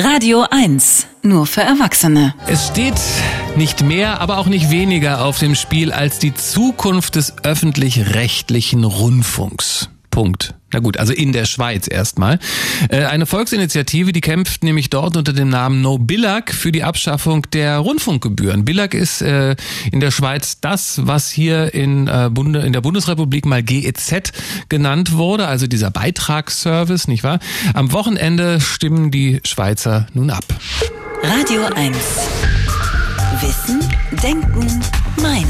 Radio 1, nur für Erwachsene. Es steht nicht mehr, aber auch nicht weniger auf dem Spiel als die Zukunft des öffentlich-rechtlichen Rundfunks. Punkt. Na gut, also in der Schweiz erstmal. Äh, eine Volksinitiative, die kämpft nämlich dort unter dem Namen No Billag für die Abschaffung der Rundfunkgebühren. Billag ist äh, in der Schweiz das, was hier in, äh, der Bundesrepublik mal GEZ genannt wurde, also dieser Beitragsservice, nicht wahr? Am Wochenende stimmen die Schweizer nun ab. Radio 1. Wissen, Denken, Meinen.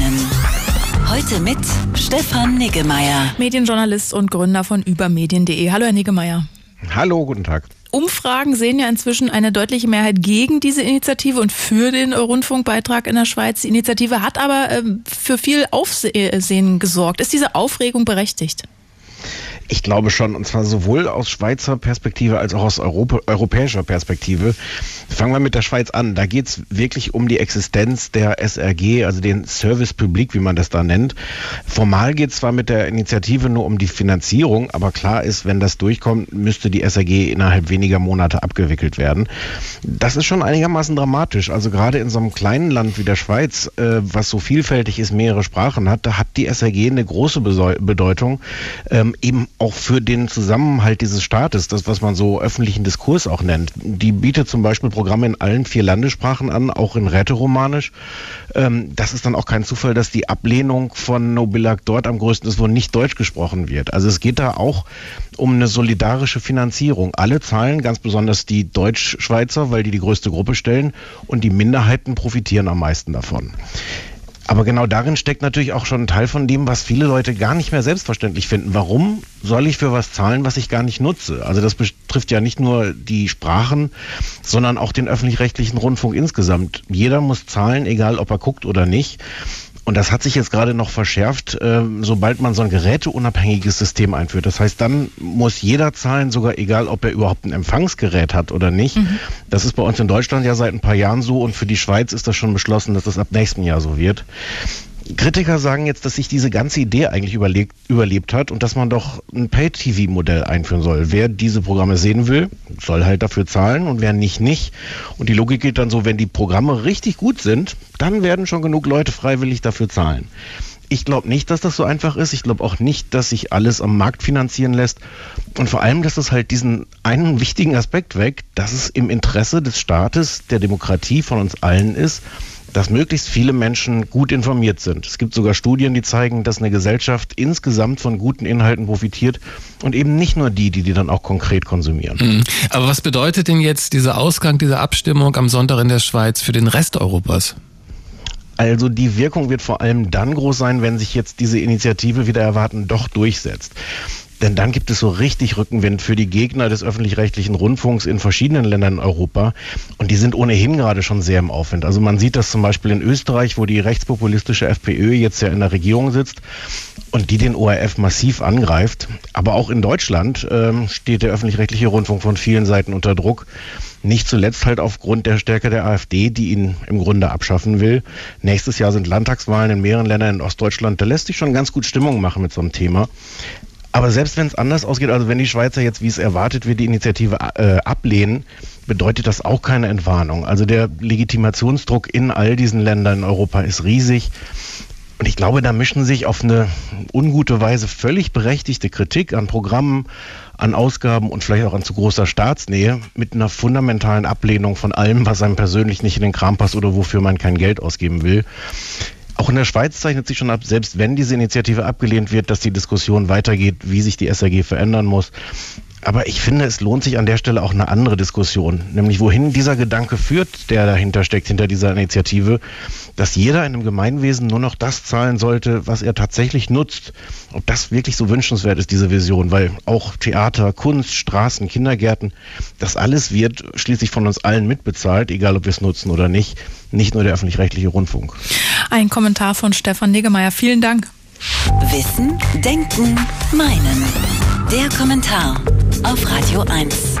Heute mit Stefan Niggemeier. Medienjournalist und Gründer von übermedien.de. Hallo, Herr Niggemeier. Hallo, guten Tag. Umfragen sehen ja inzwischen eine deutliche Mehrheit gegen diese Initiative und für den Rundfunkbeitrag in der Schweiz. Die Initiative hat aber äh, für viel Aufsehen gesorgt. Ist diese Aufregung berechtigt? Ich glaube schon, und zwar sowohl aus Schweizer Perspektive als auch aus Europa, europäischer Perspektive. Fangen wir mit der Schweiz an. Da geht es wirklich um die Existenz der SRG, also den Service Public, wie man das da nennt. Formal geht es zwar mit der Initiative nur um die Finanzierung, aber klar ist, wenn das durchkommt, müsste die SRG innerhalb weniger Monate abgewickelt werden. Das ist schon einigermaßen dramatisch. Also gerade in so einem kleinen Land wie der Schweiz, äh, was so vielfältig ist, mehrere Sprachen hat, da hat die SRG eine große Bedeutung, ähm, eben auch für den Zusammenhalt dieses Staates, das, was man so öffentlichen Diskurs auch nennt. Die bietet zum Beispiel Programme in allen vier Landessprachen an, auch in Rätoromanisch. Ähm, das ist dann auch kein Zufall, dass die Ablehnung von Nobillag dort am größten ist, wo nicht Deutsch gesprochen wird. Also es geht da auch um eine solidarische Finanzierung. Alle zahlen, ganz besonders die Deutschschweizer, weil die die größte Gruppe stellen, und die Minderheiten profitieren am meisten davon. Aber genau darin steckt natürlich auch schon ein Teil von dem, was viele Leute gar nicht mehr selbstverständlich finden. Warum soll ich für was zahlen, was ich gar nicht nutze? Also das betrifft ja nicht nur die Sprachen, sondern auch den öffentlich-rechtlichen Rundfunk insgesamt. Jeder muss zahlen, egal ob er guckt oder nicht. Und das hat sich jetzt gerade noch verschärft, äh, sobald man so ein geräteunabhängiges System einführt. Das heißt, dann muss jeder zahlen, sogar egal, ob er überhaupt ein Empfangsgerät hat oder nicht. Mhm. Das ist bei uns in Deutschland ja seit ein paar Jahren so und für die Schweiz ist das schon beschlossen, dass das ab nächstem Jahr so wird. Kritiker sagen jetzt, dass sich diese ganze Idee eigentlich überlebt, überlebt hat und dass man doch ein Pay-TV-Modell einführen soll. Wer diese Programme sehen will, soll halt dafür zahlen und wer nicht, nicht. Und die Logik geht dann so, wenn die Programme richtig gut sind, dann werden schon genug Leute freiwillig dafür zahlen. Ich glaube nicht, dass das so einfach ist. Ich glaube auch nicht, dass sich alles am Markt finanzieren lässt. Und vor allem, dass es halt diesen einen wichtigen Aspekt weg, dass es im Interesse des Staates, der Demokratie von uns allen ist, dass möglichst viele Menschen gut informiert sind. Es gibt sogar Studien, die zeigen, dass eine Gesellschaft insgesamt von guten Inhalten profitiert und eben nicht nur die, die die dann auch konkret konsumieren. Mhm. Aber was bedeutet denn jetzt dieser Ausgang dieser Abstimmung am Sonntag in der Schweiz für den Rest Europas? Also die Wirkung wird vor allem dann groß sein, wenn sich jetzt diese Initiative wieder erwarten doch durchsetzt. Denn dann gibt es so richtig Rückenwind für die Gegner des öffentlich-rechtlichen Rundfunks in verschiedenen Ländern in Europa. Und die sind ohnehin gerade schon sehr im Aufwind. Also man sieht das zum Beispiel in Österreich, wo die rechtspopulistische FPÖ jetzt ja in der Regierung sitzt und die den ORF massiv angreift. Aber auch in Deutschland ähm, steht der öffentlich-rechtliche Rundfunk von vielen Seiten unter Druck. Nicht zuletzt halt aufgrund der Stärke der AfD, die ihn im Grunde abschaffen will. Nächstes Jahr sind Landtagswahlen in mehreren Ländern in Ostdeutschland. Da lässt sich schon ganz gut Stimmung machen mit so einem Thema. Aber selbst wenn es anders ausgeht, also wenn die Schweizer jetzt, wie es erwartet wird, die Initiative äh, ablehnen, bedeutet das auch keine Entwarnung. Also der Legitimationsdruck in all diesen Ländern in Europa ist riesig. Und ich glaube, da mischen sich auf eine ungute Weise völlig berechtigte Kritik an Programmen, an Ausgaben und vielleicht auch an zu großer Staatsnähe mit einer fundamentalen Ablehnung von allem, was einem persönlich nicht in den Kram passt oder wofür man kein Geld ausgeben will. Auch in der Schweiz zeichnet sich schon ab, selbst wenn diese Initiative abgelehnt wird, dass die Diskussion weitergeht, wie sich die SAG verändern muss. Aber ich finde, es lohnt sich an der Stelle auch eine andere Diskussion, nämlich wohin dieser Gedanke führt, der dahinter steckt, hinter dieser Initiative, dass jeder in einem Gemeinwesen nur noch das zahlen sollte, was er tatsächlich nutzt. Ob das wirklich so wünschenswert ist, diese Vision, weil auch Theater, Kunst, Straßen, Kindergärten, das alles wird schließlich von uns allen mitbezahlt, egal ob wir es nutzen oder nicht, nicht nur der öffentlich-rechtliche Rundfunk. Ein Kommentar von Stefan Niggemeier. Vielen Dank. Wissen, Denken, Meinen. Der Kommentar auf Radio 1.